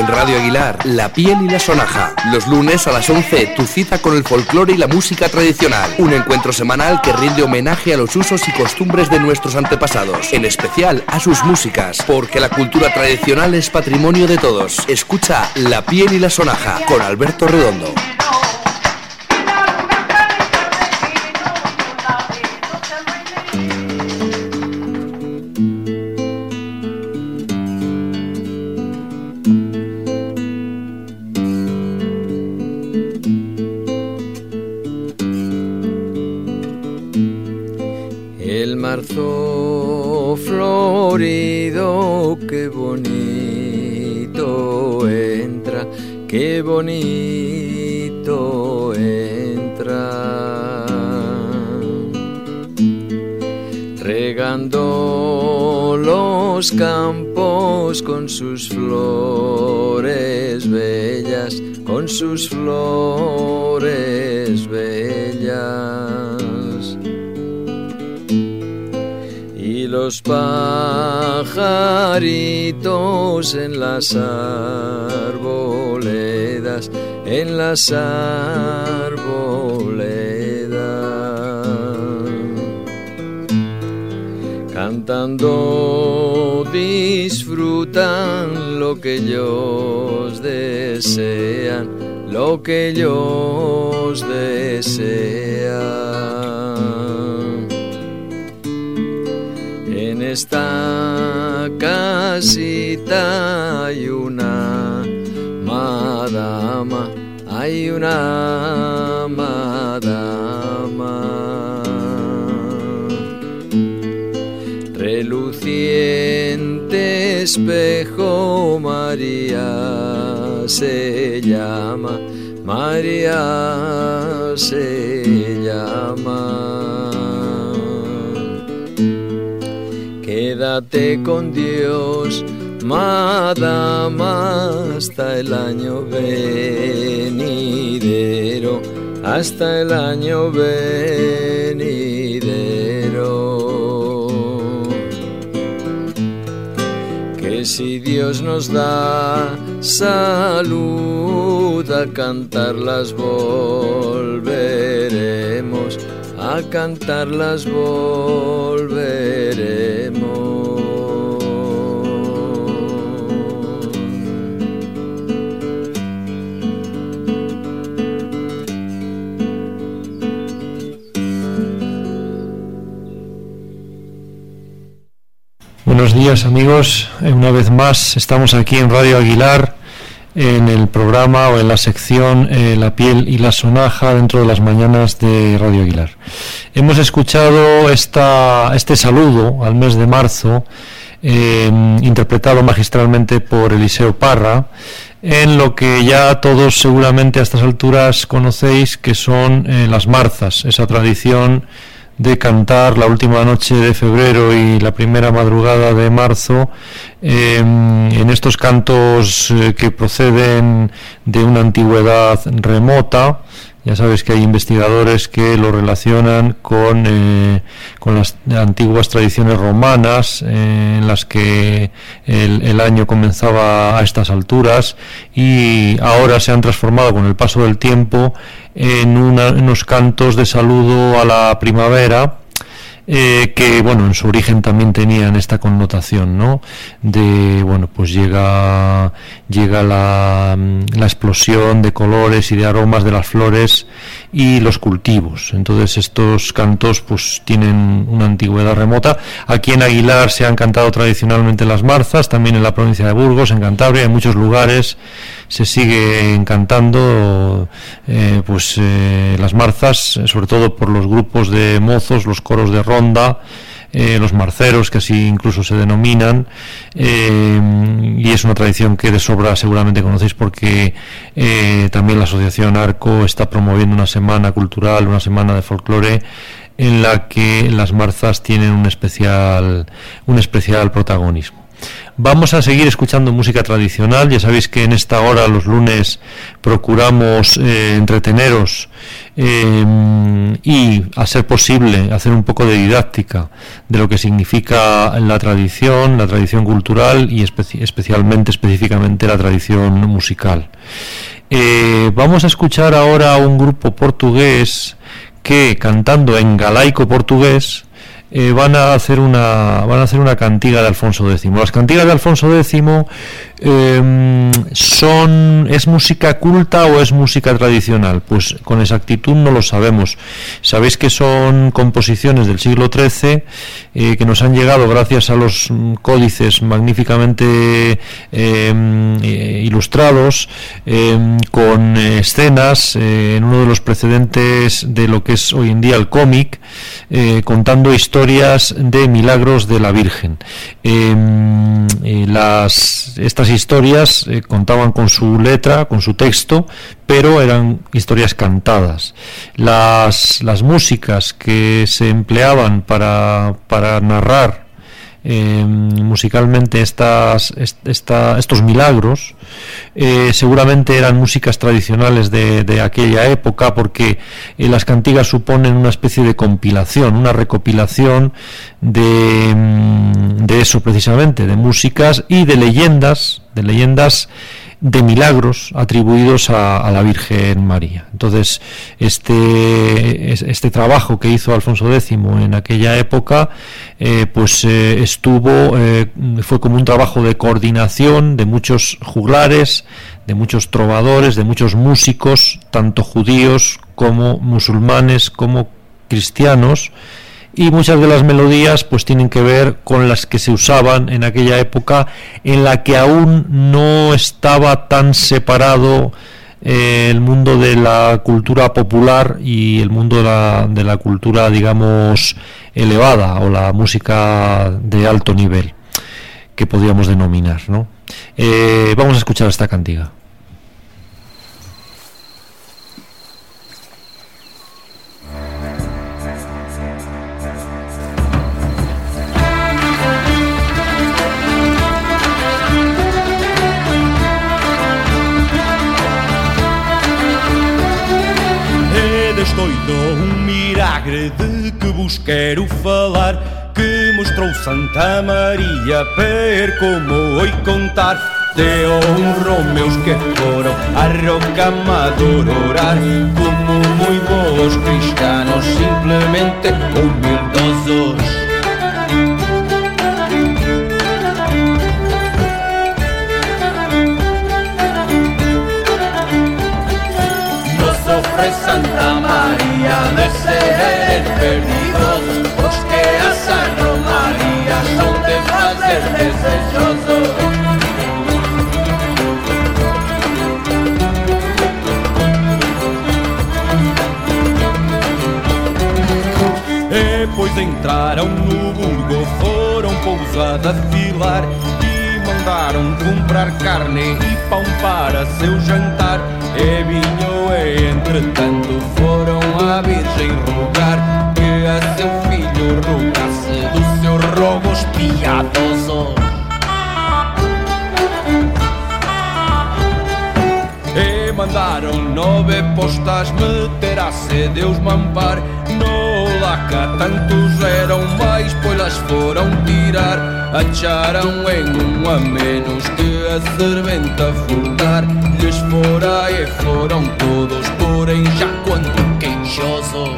En Radio Aguilar, La piel y la sonaja. Los lunes a las 11, tu cita con el folclore y la música tradicional. Un encuentro semanal que rinde homenaje a los usos y costumbres de nuestros antepasados, en especial a sus músicas, porque la cultura tradicional es patrimonio de todos. Escucha La piel y la sonaja con Alberto Redondo. El marzo florido, qué bonito entra, qué bonito entra. Regando los campos con sus flores bellas, con sus flores bellas los pajaritos en las arboledas, en las arboledas, cantando disfrutan lo que ellos desean, lo que ellos desean. Esta casita hay una madama, hay una madama. Reluciente espejo María se llama, María se llama. Quédate con Dios, madama, hasta el año venidero, hasta el año venidero. Que si Dios nos da salud, a cantarlas volveremos cantarlas volveremos. Buenos días amigos, Eh, una vez más estamos aquí en Radio Aguilar en el programa o en la sección eh, La piel y la sonaja dentro de las mañanas de Radio Aguilar. Hemos escuchado esta, este saludo al mes de marzo eh, interpretado magistralmente por Eliseo Parra en lo que ya todos seguramente a estas alturas conocéis que son eh, las marzas, esa tradición de cantar la última noche de febrero y la primera madrugada de marzo eh, en estos cantos eh, que proceden de una antigüedad remota. Ya sabes que hay investigadores que lo relacionan con, eh, con las antiguas tradiciones romanas eh, en las que el, año comenzaba a estas alturas y ahora se han transformado con el paso del tiempo en unos cantos de saludo a la primavera eh, que bueno en su origen también tenían esta connotación no de bueno pues llega llega la, la explosión de colores y de aromas de las flores y los cultivos. Entonces estos cantos pues tienen una antigüedad remota. Aquí en Aguilar se han cantado tradicionalmente las marzas también en la provincia de Burgos en Cantabria en muchos lugares se sigue encantando eh, pues eh, las marzas sobre todo por los grupos de mozos los coros de eh, los marceros, que así incluso se denominan, eh, y es una tradición que de sobra seguramente conocéis porque eh, también la Asociación Arco está promoviendo una semana cultural, una semana de folclore en la que las marzas tienen un especial, un especial protagonismo. Vamos a seguir escuchando música tradicional. Ya sabéis que en esta hora, los lunes, procuramos eh, entreteneros eh, y, a ser posible, hacer un poco de didáctica de lo que significa la tradición, la tradición cultural y especialmente, específicamente, la tradición musical. Eh, vamos a escuchar ahora a un grupo portugués que, cantando en galaico portugués, eh, van a hacer una van a hacer una cantiga de Alfonso X. Las cantigas de Alfonso X em, son es música culta o es música tradicional. Pues con exactitud no lo sabemos. Sabéis que son composiciones del siglo XIII eh, que nos han llegado gracias a los códices magníficamente em, eh, ilustrados em, con escenas en uno de los precedentes de lo que es hoy en día el cómic contando historias de milagros de la Virgen. Eh, las, estas historias eh, contaban con su letra, con su texto, pero eran historias cantadas. Las, las músicas que se empleaban para, para narrar eh, musicalmente estas, estos milagros eh, seguramente eran músicas tradicionales de, aquella época porque eh, las cantigas suponen una especie de compilación, una recopilación de, de eso precisamente, de músicas y de leyendas, de leyendas de milagros atribuidos a, la Virgen María. Entonces, este, este trabajo que hizo Alfonso X en aquella época, eh, pues eh, estuvo, eh, fue como un trabajo de coordinación de muchos juglares, de muchos trovadores, de muchos músicos, tanto judíos como musulmanes, como cristianos, y muchas de las melodías pues tienen que ver con las que se usaban en aquella época en la que aún no estaba tan separado eh, el mundo de la cultura popular y el mundo de la, de la cultura digamos elevada o la música de alto nivel que podríamos denominar ¿no? Eh, vamos a escuchar esta cantiga milagre de que vos quero falar Que mostrou Santa Maria per como oi contar De honros que foram a roca adorar Como moi bons cristianos simplesmente humildosos. Santa María a mercedes perdido, los que a hacen romanías son de fazer desejoso. Depois entraram no Burgo, foram pousada filar e mandaram comprar carne e pão para seu jantar. É minha entretanto foram à Virgem rogar Que a seu filho rogasse do seu rogo piadoso E mandaram nove postas meter a se Deus mampar laca tantos eram mais, pois las foram tirar. Acharam em um a menos que a serventa furtar. Lhes fora e foram todos, porém já quando queixoso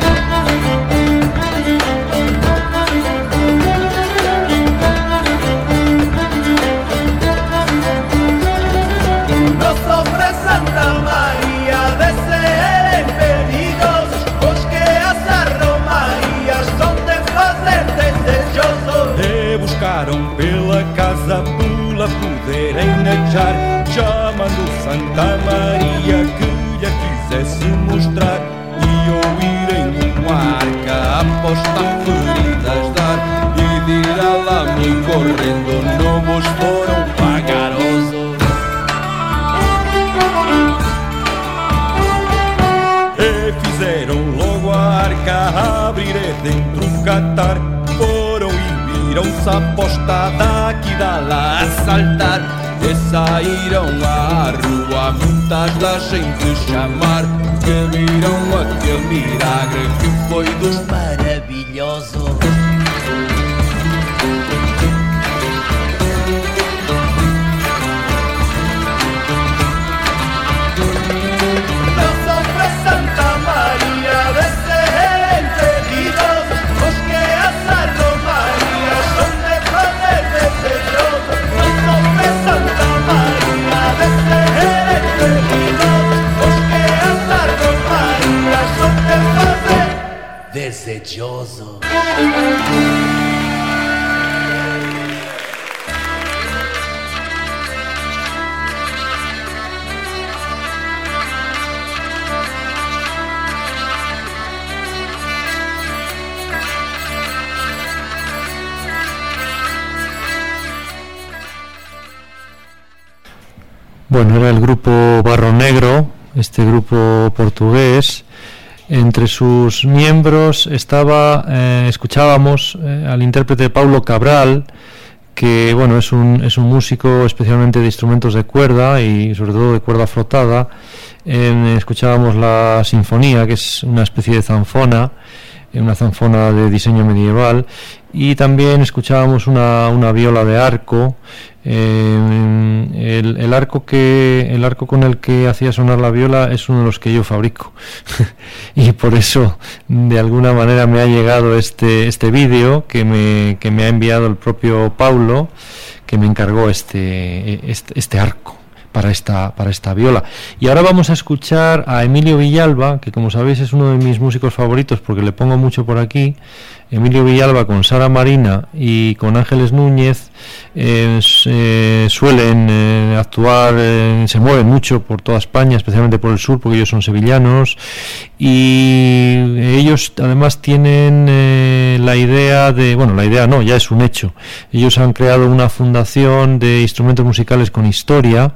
nejar Chamando Santa Maria que lhe quisesse mostrar. E ouvirem uma arca aposta feridas dar E dirá lá me correndo não vos foram pagarosos E fizeram logo a arca abrir dentro o catar Viram-se apostada aqui da lá a saltar E saíram à rua muitas da gente chamar Que viram aquele milagre que foi dos maravilhosos Bueno, era el grupo Barro Negro, este grupo portugués, entre sus miembros estaba, eh, escuchábamos eh, al intérprete Paulo Cabral, que bueno es un, es un músico especialmente de instrumentos de cuerda y sobre todo de cuerda frotada. escuchábamos la sinfonía, que es una especie de zanfona, una zanfona de diseño medieval, y también escuchábamos una, una viola de arco eh, el, arco que el arco con el que hacía sonar la viola es uno de los que yo fabrico. Y por eso de alguna manera me ha llegado este este vídeo que me, que me ha enviado el propio Paulo que me encargó este, este, este arco para esta, para esta viola. Y ahora vamos a escuchar a Emilio Villalba, que como sabéis es uno de mis músicos favoritos porque le pongo mucho por aquí. Emilio Villalba con Sara Marina y con Ángeles Núñez eh, eh, suelen eh, actuar, se mueven mucho por toda España, especialmente por el sur, porque ellos son sevillanos y ellos además tienen la idea de, bueno, la idea no, ya es un hecho. Ellos han creado una fundación de instrumentos musicales con historia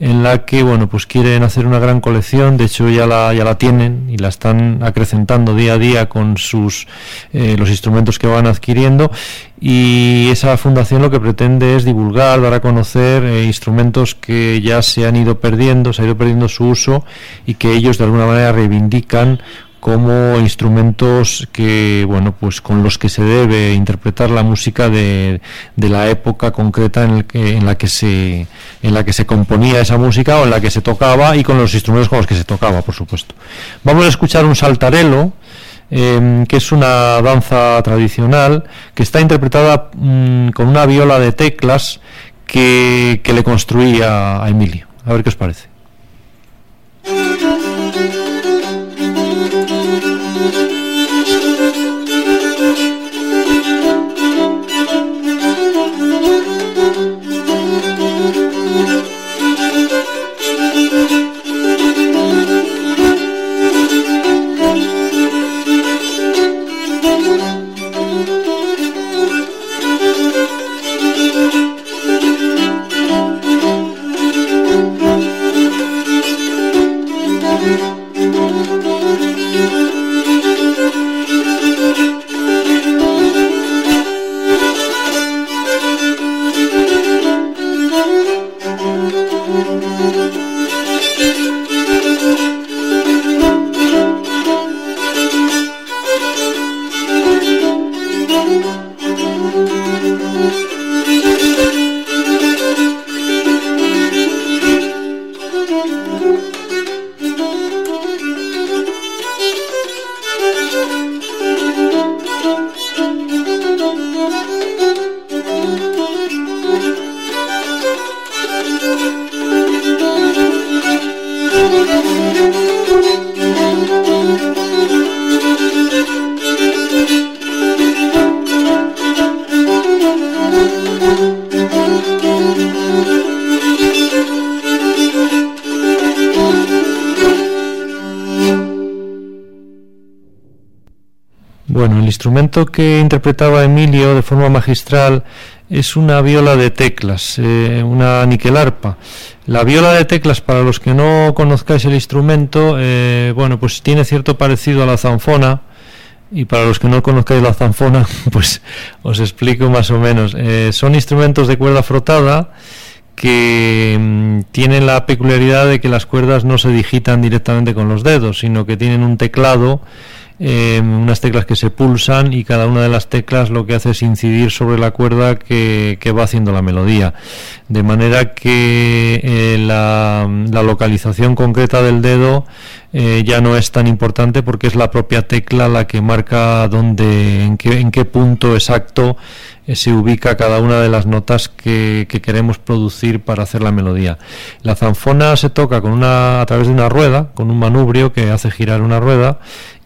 en la que, bueno, pues quieren hacer una gran colección, de hecho ya la, ya la tienen y la están acrecentando día a día con sus los instrumentos que van adquiriendo y esa fundación lo que pretende es divulgar, dar a conocer eh, instrumentos que ya se han ido perdiendo, se ha ido perdiendo su uso y que ellos de alguna manera reivindican como instrumentos que bueno pues con los que se debe interpretar la música de, de la época concreta en, el que, en la que se en la que se componía esa música o en la que se tocaba y con los instrumentos con los que se tocaba por supuesto. Vamos a escuchar un saltarelo Em, que es una danza tradicional que está interpretada mm, con una viola de teclas que, que le construía a Emilio. A ver qué os parece. Instrumento que interpretaba Emilio de forma magistral es una viola de teclas, eh, una niquelarpa. La viola de teclas, para los que no conozcáis el instrumento, eh, bueno, pues tiene cierto parecido a la zanfona. Y para los que no conozcáis la zanfona, pues os explico más o menos. Eh, son instrumentos de cuerda frotada que mm, tienen la peculiaridad de que las cuerdas no se digitan directamente con los dedos, sino que tienen un teclado eh, unas teclas que se pulsan y cada una de las teclas lo que hace es incidir sobre la cuerda que, va haciendo la melodía. De manera que eh, la, localización concreta del dedo eh, ya no es tan importante porque es la propia tecla la que marca dónde, en qué, en qué punto exacto se ubica cada una de las notas que, que, queremos producir para hacer la melodía. La zanfona se toca con una, a través de una rueda, con un manubrio que hace girar una rueda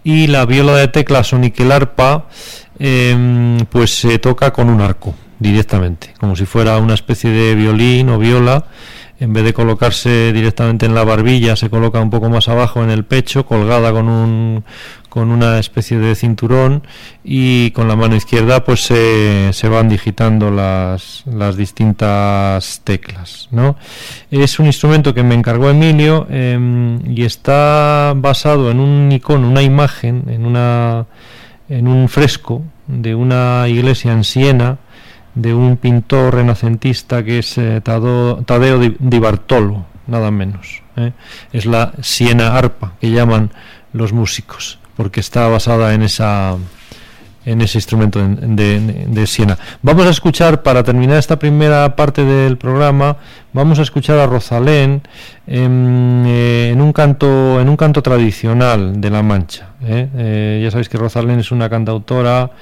y la viola de teclas o niquelarpa em, pues se toca con un arco directamente, como si fuera una especie de violín o viola en vez de colocarse directamente en la barbilla, se coloca un poco más abajo en el pecho, colgada con, un, con una especie de cinturón y con la mano izquierda pues se, se van digitando las, las, distintas teclas. ¿no? Es un instrumento que me encargó Emilio em, y está basado en un icono, una imagen, en, una, en un fresco de una iglesia en Siena de un pintor renacentista que es eh, Tadeo, di, Bartolo, nada menos. ¿eh? Es la Siena arpa que llaman los músicos, porque está basada en esa en ese instrumento de, de, Siena. Vamos a escuchar, para terminar esta primera parte del programa, vamos a escuchar a Rosalén en, eh, en un canto en un canto tradicional de La Mancha. ya sabéis que Rosalén es una cantautora eh,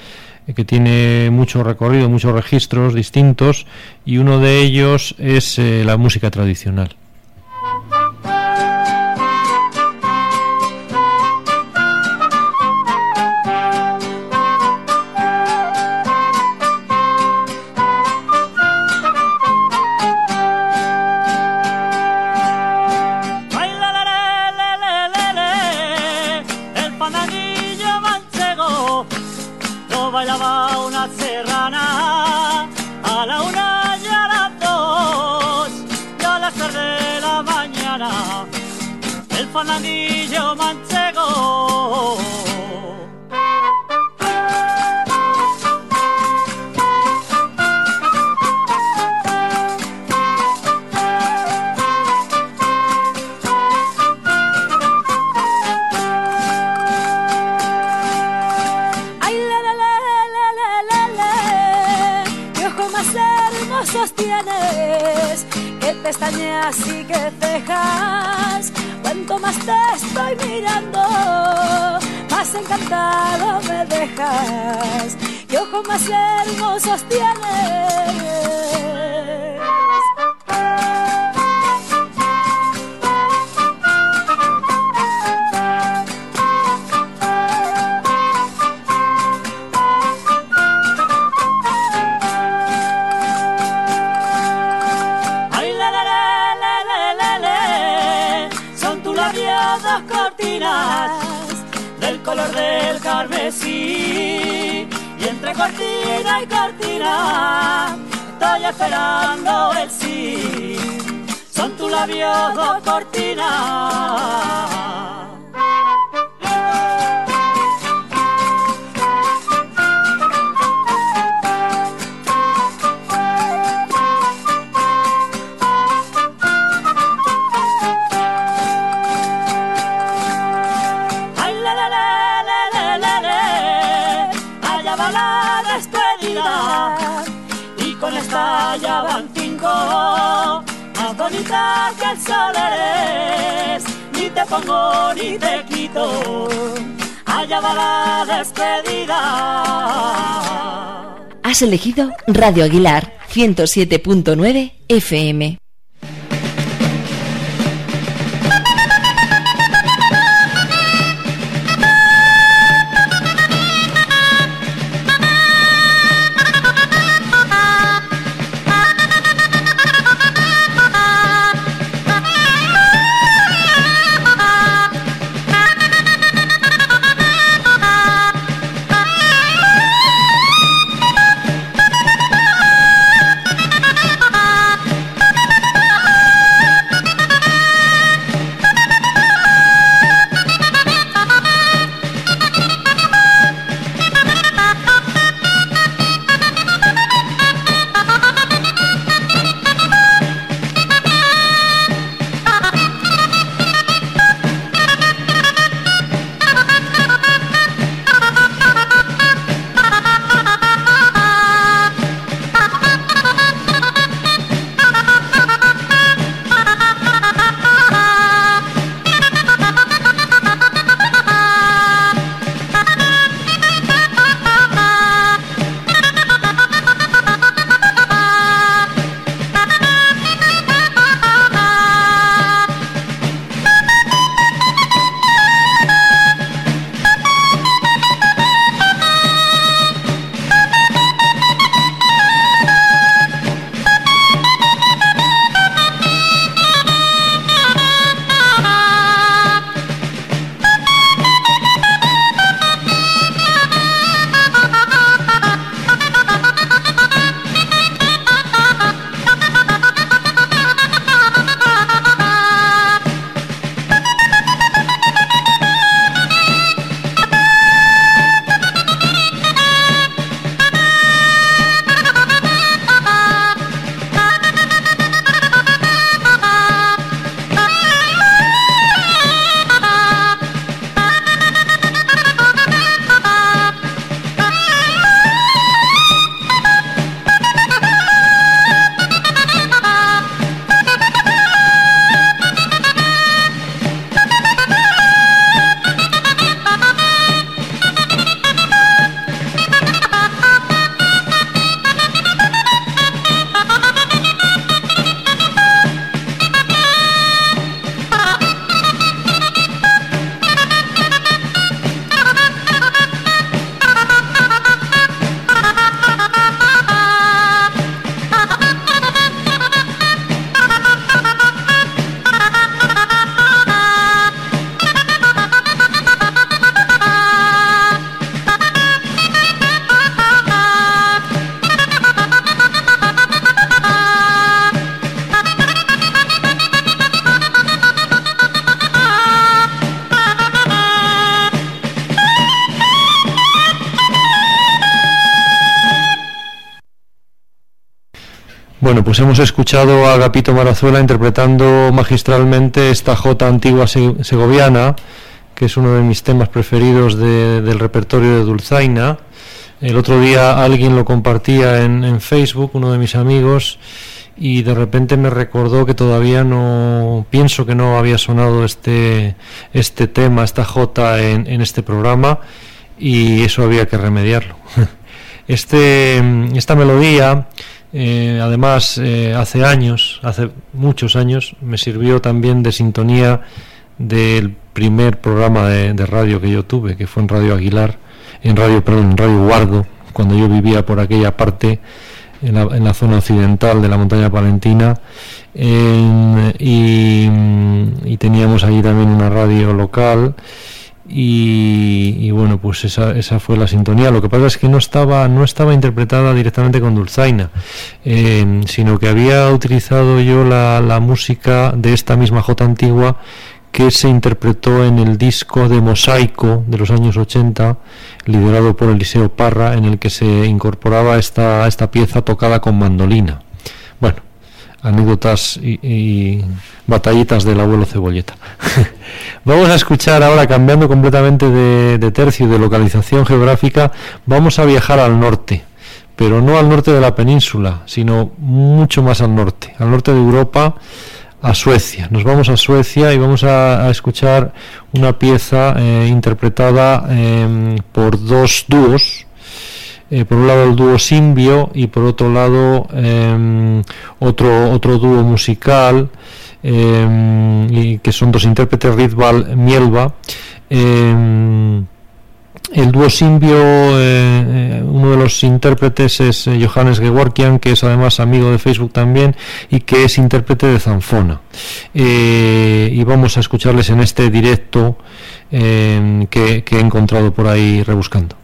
que tiene mucho recorrido, muchos registros distintos y uno de ellos es eh, la música tradicional. Que cejas. Cuanto más te estoy mirando, más encantado me dejas. Y ojos más hermosos tienes. Y entre cortina y cortina estoy esperando el sí. Son tus labios dos cortinas. Que el sol eres, ni te pongo ni te quito, allá va la despedida. Has elegido Radio Aguilar 107.9 FM. Pues hemos escuchado a Agapito Marazuela interpretando magistralmente esta jota antigua segoviana, que es uno de mis temas preferidos del repertorio de Dulzaina. El otro día alguien lo compartía en, Facebook, uno de mis amigos, y de repente me recordó que todavía no pienso que no había sonado este este tema, esta jota en, este programa y eso había que remediarlo. Este, esta melodía eh, además, eh, hace años, hace muchos años, me sirvió también de sintonía del primer programa de, radio que yo tuve, que fue en Radio Aguilar, en Radio, perdón, en Radio Guardo, cuando yo vivía por aquella parte, en la, en la zona occidental de la montaña palentina, y, y teníamos allí también una radio local y, bueno pues esa, esa fue la sintonía. Lo que pasa es que no estaba no estaba interpretada directamente con Dulzaina eh, sino que había utilizado yo la, la, música de esta misma J antigua que se interpretó en el disco de Mosaico de los años 80 liderado por Eliseo Parra en el que se incorporaba esta, esta pieza tocada con mandolina. Bueno anécdotas y, batallitas del abuelo Cebolleta. vamos a escuchar ahora, cambiando completamente de, de tercio, de localización geográfica, vamos a viajar al norte, pero no al norte de la península, sino mucho más al norte, al norte de Europa, a Suecia. Nos vamos a Suecia y vamos a, escuchar una pieza eh, interpretada em, por dos dúos, eh, por un lado el dúo Simbio y por otro lado em, otro, otro dúo musical em, que son dos intérpretes Ritval Mielba em, el dúo Simbio, eh, eh, uno de los intérpretes es Johannes Geworkian, que es además amigo de Facebook también y que es intérprete de Zanfona. y vamos a escucharles en este directo que he encontrado por ahí rebuscando.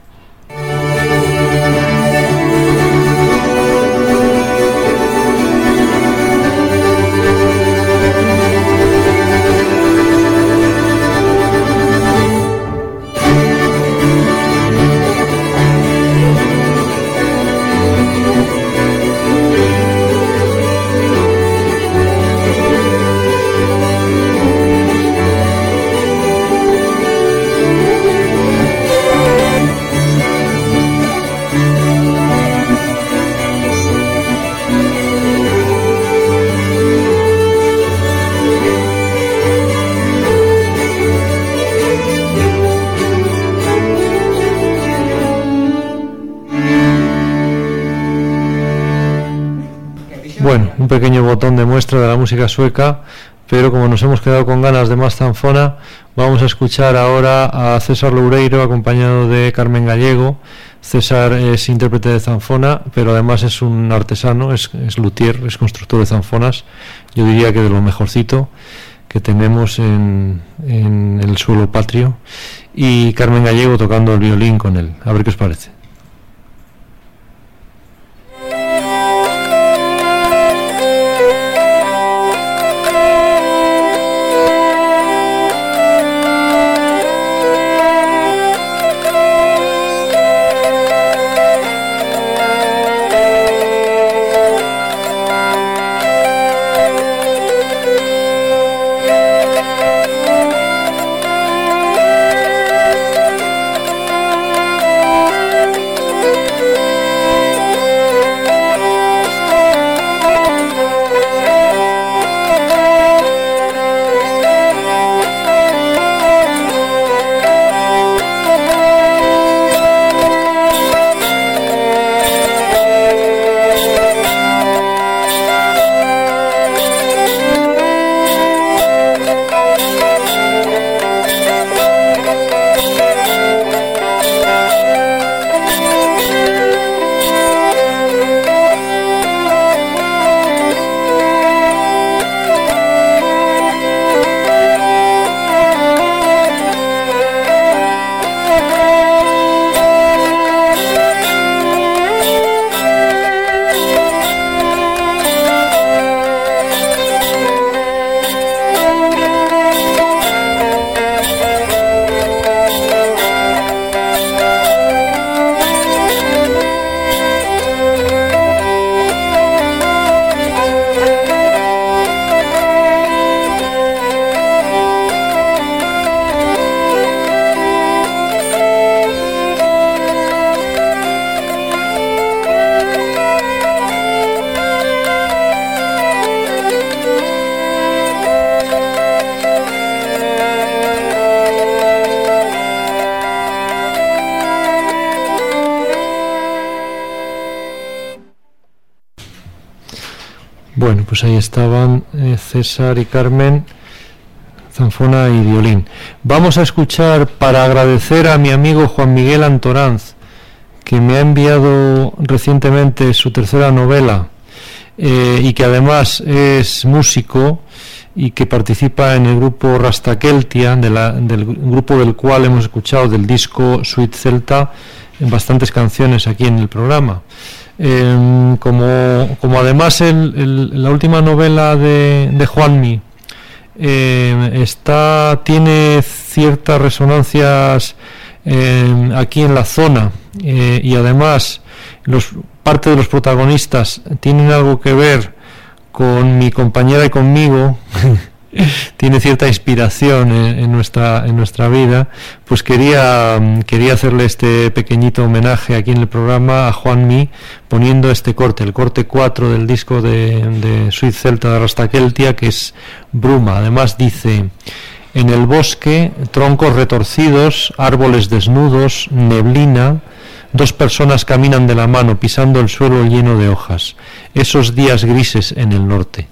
Un pequeño botón de muestra de la música sueca, pero como nos hemos quedado con ganas de más zanfona, vamos a escuchar ahora a César Loureiro acompañado de Carmen Gallego. César es intérprete de zanfona, pero además es un artesano, es, es luthier, es constructor de zanfonas, yo diría que de lo mejorcito que tenemos en, en el suelo patrio, y Carmen Gallego tocando el violín con él. A ver qué os parece. Pues ahí estaban eh, César y Carmen, zanfona y violín. Vamos a escuchar para agradecer a mi amigo Juan Miguel Antoranz, que me ha enviado recientemente su tercera novela eh, y que además es músico y que participa en el grupo Rastakeltia, de del grupo del cual hemos escuchado del disco Sweet Celta en bastantes canciones aquí en el programa. Em, como, como, además el, la última novela de, Juanmi em, está, tiene ciertas resonancias em, aquí en la zona eh, y además los, parte de los protagonistas tienen algo que ver con mi compañera y conmigo, tiene cierta inspiración en, nuestra, en nuestra vida, pues quería, quería hacerle este pequeñito homenaje aquí en el programa a Juan Mi, poniendo este corte, el corte 4 del disco de, de Celta de Rastakeltia, que es Bruma. Además dice, en el bosque, troncos retorcidos, árboles desnudos, neblina, Dos personas caminan de la mano pisando el suelo lleno de hojas. Esos días grises en el norte.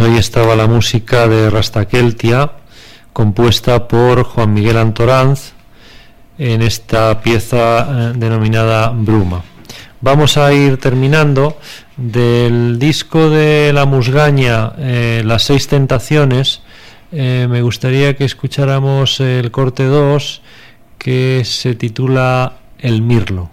Pues ahí estaba la música de Rastakeltia, compuesta por Juan Miguel Antoranz en esta pieza eh, denominada Bruma. Vamos a ir terminando del disco de La Musgaña, eh, Las Seis Tentaciones. Eh, me gustaría que escucháramos el corte 2 que se titula El Mirlo.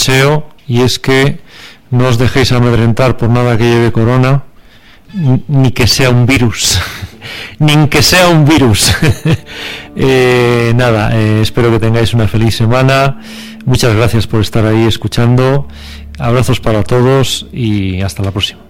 Deseo y es que no os dejéis amedrentar por nada que lleve corona, ni que sea un virus, ni que sea un virus. Eh, nada, eh, espero que tengáis una feliz semana. Muchas gracias por estar ahí escuchando. Abrazos para todos y hasta la próxima.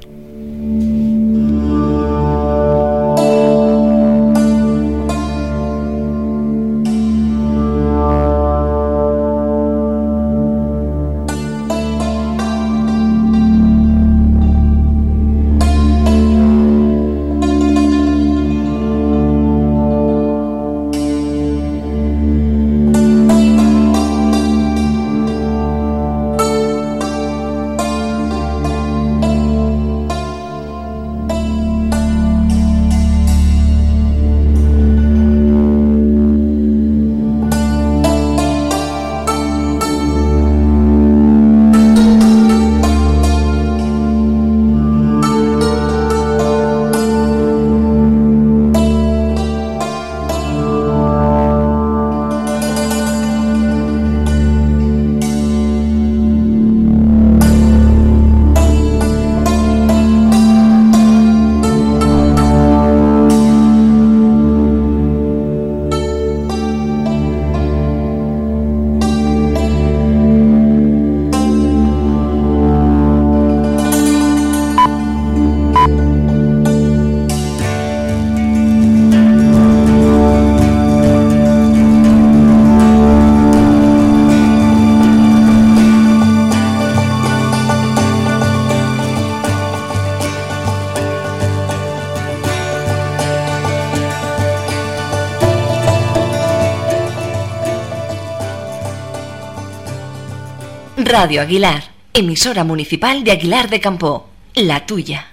Radio Aguilar, emisora municipal de Aguilar de Campo, la tuya.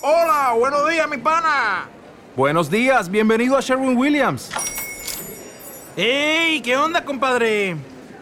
Hola, buenos días, mi pana. Buenos días, bienvenido a Sherwin Williams. ¡Ey! ¿Qué onda, compadre?